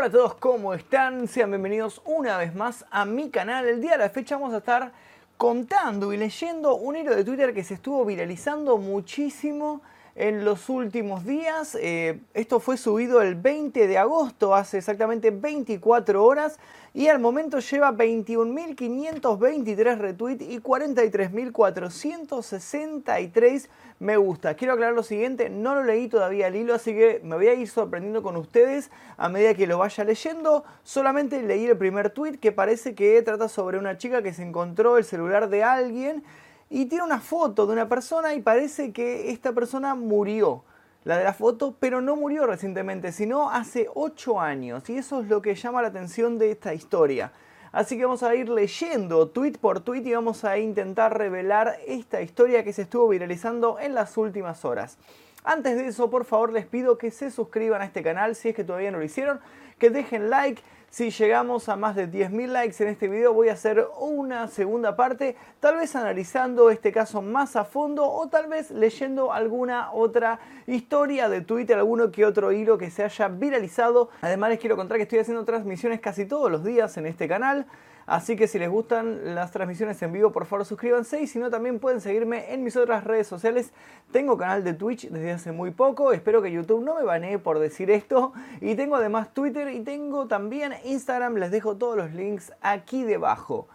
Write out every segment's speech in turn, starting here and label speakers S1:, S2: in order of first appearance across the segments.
S1: Hola a todos, ¿cómo están? Sean bienvenidos una vez más a mi canal. El día de la fecha vamos a estar contando y leyendo un hilo de Twitter que se estuvo viralizando muchísimo en los últimos días. Eh, esto fue subido el 20 de agosto, hace exactamente 24 horas, y al momento lleva 21.523 retweets y 43.463 me gusta. Quiero aclarar lo siguiente, no lo leí todavía el hilo, así que me voy a ir sorprendiendo con ustedes a medida que lo vaya leyendo. Solamente leí el primer tweet que parece que trata sobre una chica que se encontró el celular de alguien y tiene una foto de una persona y parece que esta persona murió. La de la foto, pero no murió recientemente, sino hace 8 años. Y eso es lo que llama la atención de esta historia. Así que vamos a ir leyendo tweet por tweet y vamos a intentar revelar esta historia que se estuvo viralizando en las últimas horas. Antes de eso, por favor, les pido que se suscriban a este canal si es que todavía no lo hicieron, que dejen like. Si llegamos a más de 10.000 likes en este video, voy a hacer una segunda parte, tal vez analizando este caso más a fondo o tal vez leyendo alguna otra historia de Twitter, alguno que otro hilo que se haya viralizado. Además, les quiero contar que estoy haciendo transmisiones casi todos los días en este canal. Así que si les gustan las transmisiones en vivo, por favor suscríbanse y si no también pueden seguirme en mis otras redes sociales. Tengo canal de Twitch desde hace muy poco, espero que YouTube no me banee por decir esto. Y tengo además Twitter y tengo también Instagram, les dejo todos los links aquí debajo.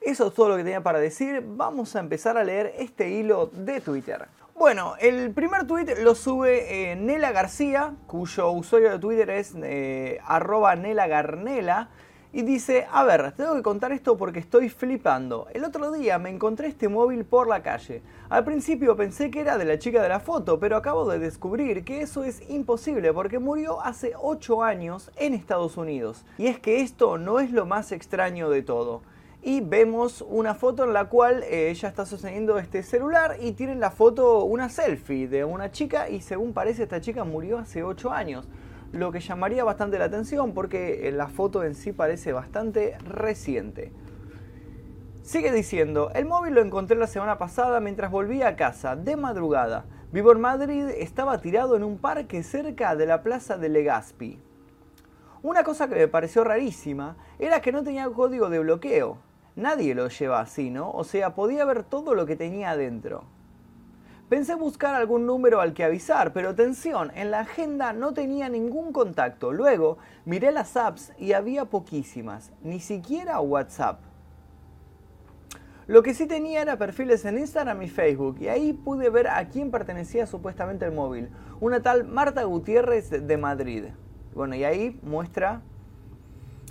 S1: Eso es todo lo que tenía para decir, vamos a empezar a leer este hilo de Twitter. Bueno, el primer tweet lo sube eh, Nela García, cuyo usuario de Twitter es eh, arroba Nela Garnela y dice, a ver, tengo que contar esto porque estoy flipando. El otro día me encontré este móvil por la calle. Al principio pensé que era de la chica de la foto, pero acabo de descubrir que eso es imposible porque murió hace 8 años en Estados Unidos. Y es que esto no es lo más extraño de todo. Y vemos una foto en la cual eh, ella está sosteniendo este celular y tiene la foto una selfie de una chica y según parece esta chica murió hace 8 años lo que llamaría bastante la atención porque la foto en sí parece bastante reciente. Sigue diciendo, el móvil lo encontré la semana pasada mientras volvía a casa, de madrugada. Vivo en Madrid, estaba tirado en un parque cerca de la plaza de Legazpi. Una cosa que me pareció rarísima era que no tenía código de bloqueo. Nadie lo lleva así, ¿no? O sea, podía ver todo lo que tenía adentro. Pensé buscar algún número al que avisar, pero atención, en la agenda no tenía ningún contacto. Luego miré las apps y había poquísimas, ni siquiera WhatsApp. Lo que sí tenía era perfiles en Instagram y Facebook, y ahí pude ver a quién pertenecía supuestamente el móvil. Una tal Marta Gutiérrez de Madrid. Bueno, y ahí muestra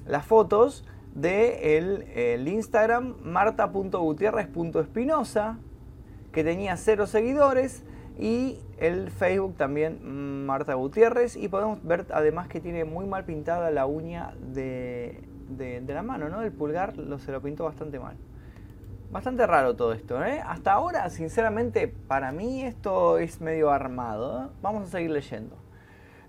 S1: las fotos de el, Instagram marta.gutierrez.espinosa que tenía cero seguidores y el Facebook también Marta Gutiérrez y podemos ver además que tiene muy mal pintada la uña de, la mano, ¿no? El pulgar lo, se lo pintó bastante mal. Bastante raro todo esto, ¿eh? Hasta ahora, sinceramente, para mí esto es medio armado. ¿eh? Vamos a seguir leyendo.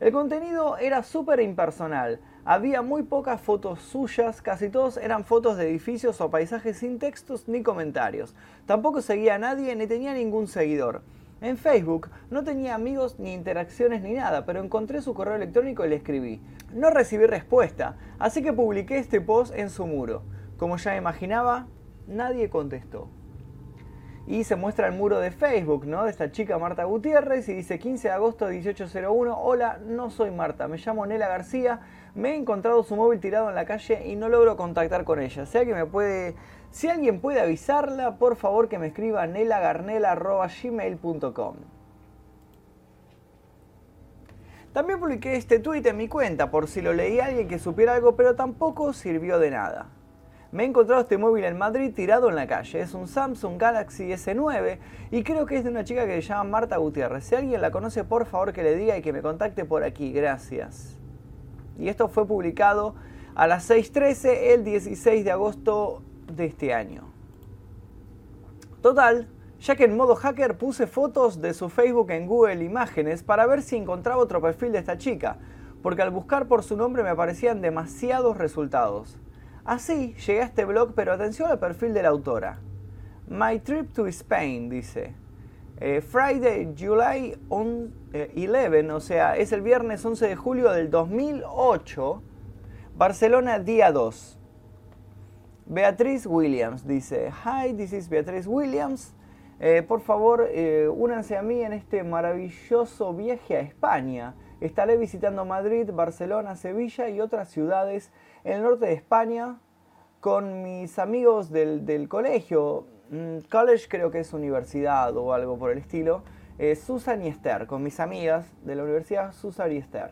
S1: El contenido era súper impersonal. Había muy pocas fotos suyas, casi todos eran fotos de edificios o paisajes sin textos ni comentarios. Tampoco seguía a nadie ni tenía ningún seguidor. En Facebook no tenía amigos ni interacciones ni nada, pero encontré su correo electrónico y le escribí. No recibí respuesta, así que publiqué este post en su muro. Como ya imaginaba, nadie contestó y se muestra el muro de Facebook, ¿no? De esta chica Marta Gutiérrez y dice 15 de agosto 1801, hola, no soy Marta, me llamo Nela García, me he encontrado su móvil tirado en la calle y no logro contactar con ella. sea que me puede, si alguien puede avisarla, por favor que me escriba nelagarnela.gmail.com. También publiqué este tweet en mi cuenta por si lo leía alguien que supiera algo, pero tampoco sirvió de nada. Me he encontrado este móvil en Madrid tirado en la calle. Es un Samsung Galaxy S9 y creo que es de una chica que se llama Marta Gutiérrez. Si alguien la conoce, por favor que le diga y que me contacte por aquí. Gracias. Y esto fue publicado a las 6.13 el 16 de agosto de este año. Total, ya que en modo hacker puse fotos de su Facebook en Google Imágenes para ver si encontraba otro perfil de esta chica, porque al buscar por su nombre me aparecían demasiados resultados. Así llegué a este blog, pero atención al perfil de la autora. My trip to Spain, dice. Eh, Friday, July 11, eh, o sea, es el viernes 11 de julio del 2008. Barcelona, día 2. Beatriz Williams dice, Hi, this is Beatriz Williams. Eh, por favor, únanse a mí en este maravilloso viaje a España. Estaré visitando Madrid, Barcelona, Sevilla y otras ciudades en el norte de España con mis amigos del, colegio. Mm, college creo que es universidad o algo por el estilo. Eh, Susan y Esther, con mis amigas de la universidad Susan y Esther.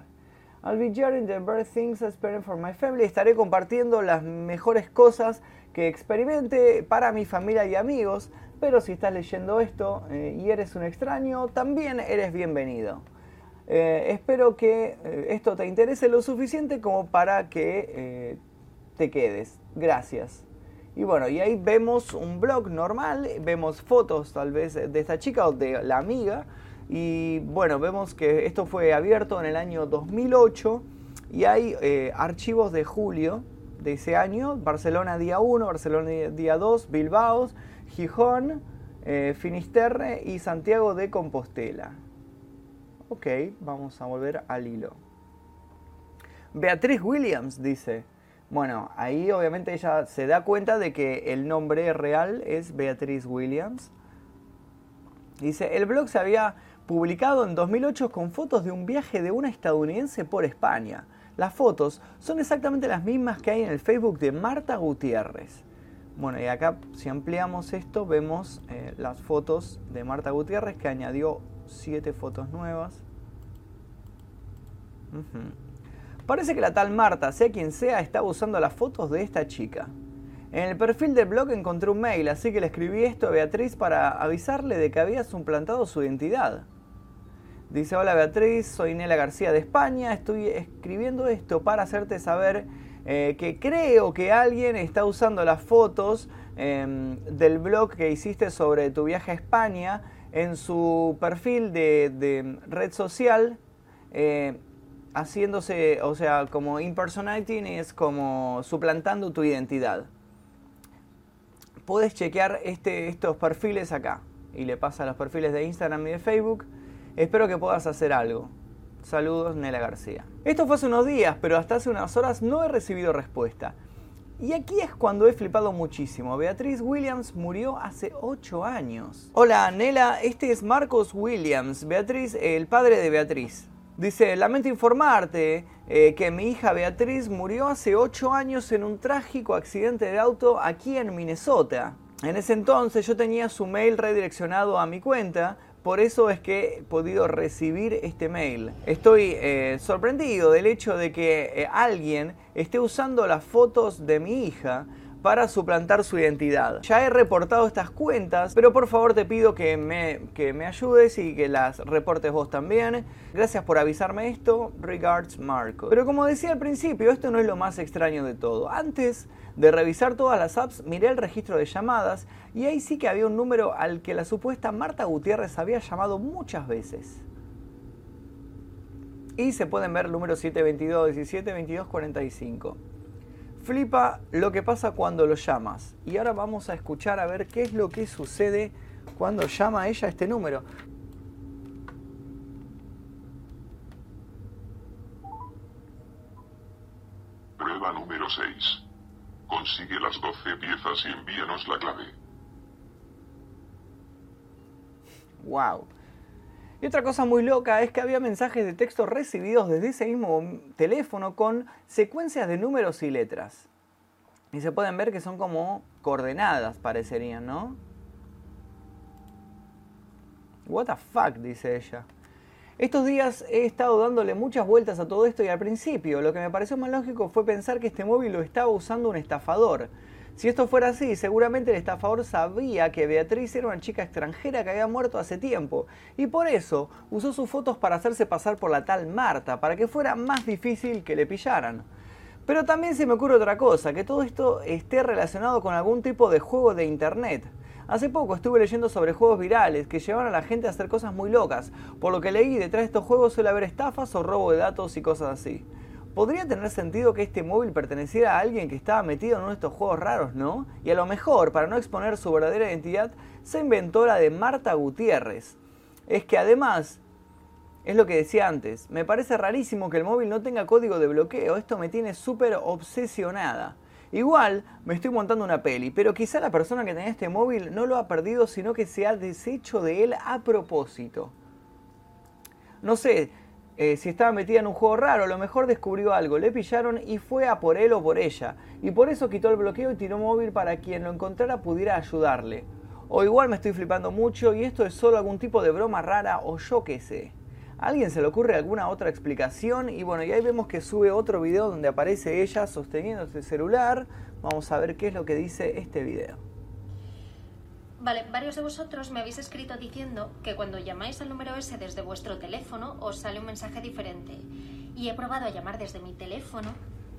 S1: I'll be sharing the best things I for my family. Estaré compartiendo las mejores cosas que experimente para mi familia y amigos pero si estás leyendo esto eh, y eres un extraño, también eres bienvenido. Eh, espero que eh, esto te interese lo suficiente como para que te quedes. Gracias. Y bueno, y ahí vemos un blog normal, vemos fotos tal vez de esta chica o de la amiga. Y bueno, vemos que esto fue abierto en el año 2008 y hay archivos de julio de ese año, Barcelona día 1, Barcelona día 2, Bilbao, Gijón, eh, Finisterre y Santiago de Compostela. Ok, vamos a volver al hilo. Beatriz Williams dice, bueno, ahí obviamente ella se da cuenta de que el nombre real es Beatriz Williams. Dice, el blog se había publicado en 2008 con fotos de un viaje de una estadounidense por España. Las fotos son exactamente las mismas que hay en el Facebook de Marta Gutiérrez. Bueno, y acá si ampliamos esto vemos eh, las fotos de Marta Gutiérrez que añadió siete fotos nuevas. Parece que la tal Marta, sea quien sea, estaba usando las fotos de esta chica. En el perfil del blog encontré un mail, así que le escribí esto a Beatriz para avisarle de que había suplantado su identidad. Dice, hola Beatriz, soy Nela García de España, estoy escribiendo esto para hacerte saber eh, que creo que alguien está usando las fotos em, del blog que hiciste sobre tu viaje a España en su perfil de, red social, eh, haciéndose, o sea, como impersonating es como suplantando tu identidad. Puedes chequear este, estos perfiles acá y le pasa a los perfiles de Instagram y de Facebook. Espero que puedas hacer algo. Saludos, Nela García. Esto fue hace unos días, pero hasta hace unas horas no he recibido respuesta. Y aquí es cuando he flipado muchísimo. Beatriz Williams murió hace 8 años. Hola, Nela, este es Marcos Williams. Beatriz, el padre de Beatriz. Dice, lamento informarte eh, que mi hija Beatriz murió hace 8 años en un trágico accidente de auto aquí en Minnesota. En ese entonces yo tenía su mail redireccionado a mi cuenta, por eso es que he podido recibir este mail. Estoy eh, sorprendido del hecho de que eh, alguien esté usando las fotos de mi hija para suplantar su identidad. Ya he reportado estas cuentas, pero por favor te pido que me, que me ayudes y que las reportes vos también. Gracias por avisarme esto. Regards, Marco. Pero como decía al principio, esto no es lo más extraño de todo. Antes de revisar todas las apps, miré el registro de llamadas y ahí sí que había un número al que la supuesta Marta Gutiérrez había llamado muchas veces. Y se pueden ver el número 722 17 22 45. Flipa lo que pasa cuando lo llamas. Y ahora vamos a escuchar a ver qué es lo que sucede cuando llama a ella este número.
S2: Prueba número 6. Consigue las 12 piezas y envíanos la clave.
S1: Wow. Y otra cosa muy loca es que había mensajes de texto recibidos desde ese mismo teléfono con secuencias de números y letras. Y se pueden ver que son como coordenadas, parecerían, ¿no? What the fuck, dice ella. Estos días he estado dándole muchas vueltas a todo esto y al principio lo que me pareció más lógico fue pensar que este móvil lo estaba usando un estafador si esto fuera así, seguramente el estafador sabía que Beatriz era una chica extranjera que había muerto hace tiempo y por eso usó sus fotos para hacerse pasar por la tal Marta, para que fuera más difícil que le pillaran. Pero también se me ocurre otra cosa, que todo esto esté relacionado con algún tipo de juego de internet. Hace poco estuve leyendo sobre juegos virales que llevan a la gente a hacer cosas muy locas, por lo que leí detrás de estos juegos suele haber estafas o robo de datos y cosas así. Podría tener sentido que este móvil perteneciera a alguien que estaba metido en uno de estos juegos raros, ¿no? Y a lo mejor, para no exponer su verdadera identidad, se inventó la de Marta Gutiérrez. Es que además, Es lo que decía antes, me parece rarísimo que el móvil no tenga código de bloqueo, esto me tiene súper obsesionada. Igual me estoy montando una peli, pero quizá la persona que tenía este móvil no lo ha perdido, sino que se ha deshecho de él a propósito. No sé eh, si estaba metida en un juego raro, a lo mejor descubrió algo, le pillaron y fue a por él o por ella. Y por eso quitó el bloqueo y tiró móvil para quien lo encontrara pudiera ayudarle. O igual me estoy flipando mucho y esto es solo algún tipo de broma rara o yo qué sé alguien se le ocurre alguna otra explicación? Y bueno, y ahí vemos que sube otro video donde aparece ella sosteniendo este celular. Vamos a ver qué es lo que dice este video.
S3: Vale, varios de vosotros me habéis escrito diciendo que cuando llamáis al número ese desde vuestro teléfono os sale un mensaje diferente. Y he probado a llamar desde mi teléfono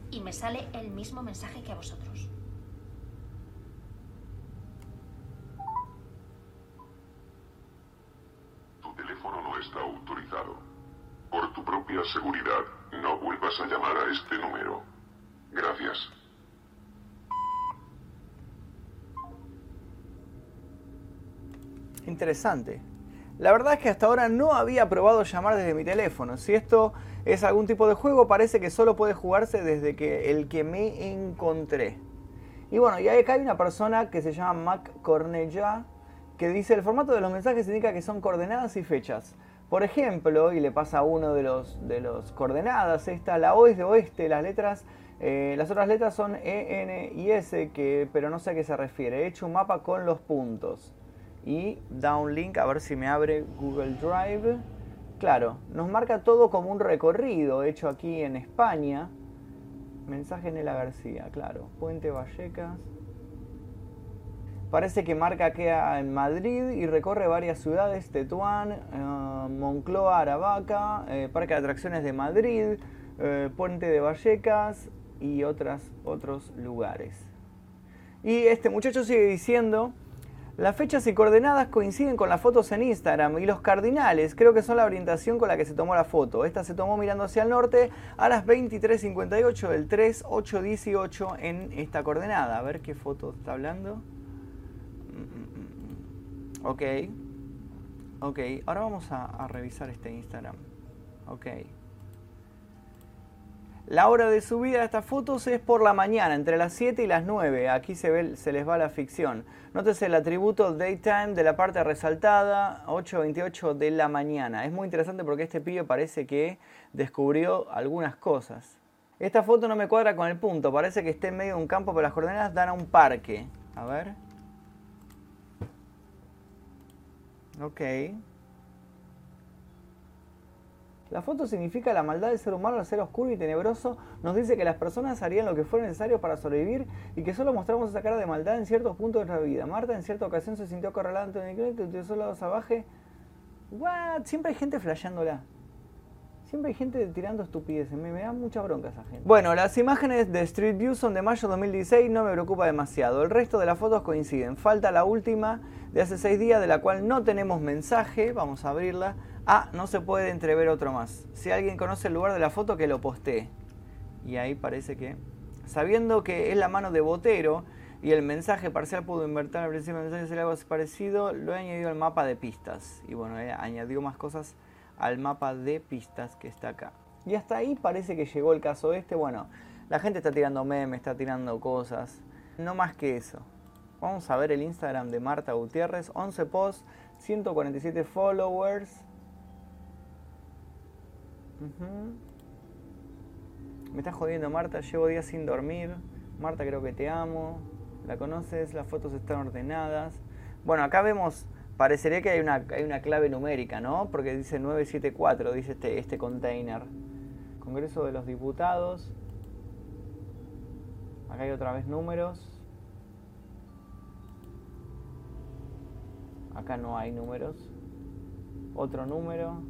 S3: y me sale el mismo mensaje que a vosotros.
S2: está autorizado. Por tu propia seguridad, no vuelvas a llamar a este número. Gracias.
S1: Interesante. La verdad es que hasta ahora no había probado llamar desde mi teléfono. Si esto es algún tipo de juego, parece que solo puede jugarse desde que el que me encontré. Y bueno, y acá hay una persona que se llama Mac Cornella que dice el formato de los mensajes indica que son coordenadas y fechas. Por ejemplo, y le pasa a uno de los, de los coordenadas, esta, la O es de oeste, las letras, eh, las otras letras son E, N y S, que, pero no sé a qué se refiere. He hecho un mapa con los puntos. Y da un link, a ver si me abre Google Drive. Claro, nos marca todo como un recorrido hecho aquí en España. Mensaje Nela García, claro. Puente Vallecas. Parece que marca queda en Madrid y recorre varias ciudades, Tetuán, eh, Moncloa, Aravaca, eh, Parque de Atracciones de Madrid, eh, Puente de Vallecas y otras, otros lugares. Y este muchacho sigue diciendo, las fechas y coordenadas coinciden con las fotos en Instagram y los cardinales creo que son la orientación con la que se tomó la foto. Esta se tomó mirando hacia el norte a las 23.58 del 3.8.18 en esta coordenada. A ver qué foto está hablando. Ok. Ok, ahora vamos a, revisar este Instagram. Ok. La hora de subida de estas fotos es por la mañana, entre las 7 y las 9. Aquí se, ve, se les va la ficción. Nótese el atributo daytime de la parte resaltada, 8.28 de la mañana. Es muy interesante porque este pibe parece que descubrió algunas cosas. Esta foto no me cuadra con el punto, parece que está en medio de un campo, pero las coordenadas dan a un parque. A ver. Ok. La foto significa la maldad del ser humano al ser oscuro y tenebroso. Nos dice que las personas harían lo que fuera necesario para sobrevivir y que solo mostramos esa cara de maldad en ciertos puntos de nuestra vida. Marta en cierta ocasión se sintió acorralada ante un incrédito y utilizó lado salvaje. What? Siempre hay gente flasheándola. Siempre hay gente tirando estupideces, me, da mucha bronca esa gente. Bueno, las imágenes de Street View son de mayo 2016, no me preocupa demasiado. El resto de las fotos coinciden. Falta la última de hace seis días, de la cual no tenemos mensaje. Vamos a abrirla. Ah, no se puede entrever otro más. Si alguien conoce el lugar de la foto, que lo postee. Y ahí parece que, sabiendo que es la mano de Botero y el mensaje parcial pudo invertir al principio del mensaje algo parecido, lo he añadido al mapa de pistas. Y bueno, añadió más cosas al mapa de pistas que está acá. Y hasta ahí parece que llegó el caso este. Bueno, la gente está tirando memes, está tirando cosas. No más que eso. Vamos a ver el Instagram de Marta Gutiérrez. 11 posts, 147 followers. Me estás jodiendo Marta, llevo días sin dormir. Marta creo que te amo. La conoces, las fotos están ordenadas. Bueno, acá vemos Parecería que hay una, hay una clave numérica, ¿no? Porque dice 974, dice este, este container. Congreso de los Diputados. Acá hay otra vez números. Acá no hay números. Otro número.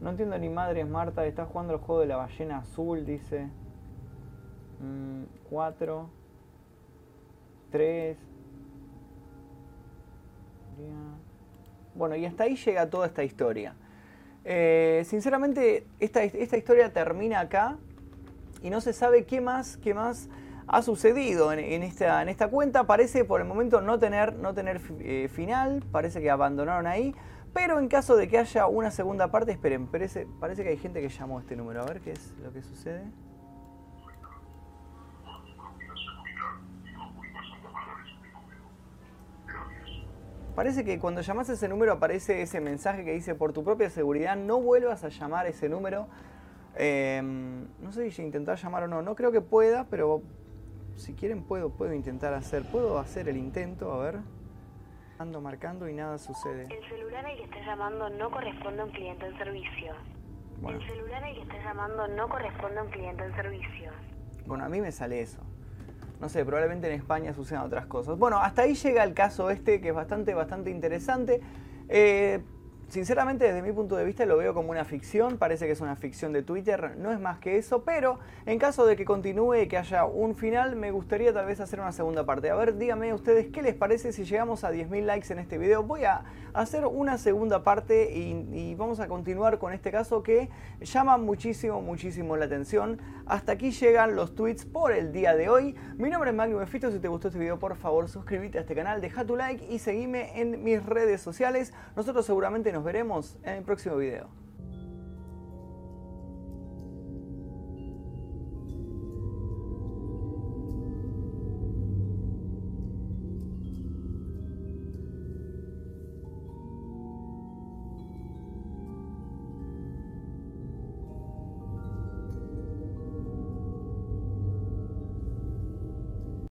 S1: No entiendo ni madres, Marta. Está jugando el juego de la ballena azul, dice. 4. Mm, 3. Bueno, y hasta ahí llega toda esta historia. Eh, sinceramente, esta, esta, historia termina acá y no se sabe qué más, qué más ha sucedido en, esta, en esta cuenta. Parece por el momento no tener, no tener eh, final, parece que abandonaron ahí. Pero en caso de que haya una segunda parte, esperen, parece, parece que hay gente que llamó este número. A ver qué es lo que sucede. Parece que cuando llamas a ese número aparece ese mensaje que dice por tu propia seguridad no vuelvas a llamar ese número. Em, no sé si intentar llamar o no, no creo que pueda, pero si quieren puedo, puedo intentar hacer, puedo hacer el intento, a ver. Ando marcando y nada sucede.
S4: El celular al que está llamando no corresponde a un cliente en servicio. El celular al que está llamando no corresponde a un cliente en servicio.
S1: Bueno, a mí me sale eso. No sé, probablemente en España sucedan otras cosas. Bueno, hasta ahí llega el caso este que es bastante, bastante interesante. Eh, Sinceramente, desde mi punto de vista lo veo como una ficción, parece que es una ficción de Twitter, no es más que eso, pero en caso de que continúe que haya un final, me gustaría tal vez hacer una segunda parte. A ver, díganme ustedes qué les parece si llegamos a 10.000 likes en este video. Voy a hacer una segunda parte y, vamos a continuar con este caso que llama muchísimo, muchísimo la atención. Hasta aquí llegan los tweets por el día de hoy. Mi nombre es Magnum Mephisto, si te gustó este video por favor suscríbete a este canal, deja tu like y seguime en mis redes sociales. Nosotros seguramente nos veremos en el próximo video.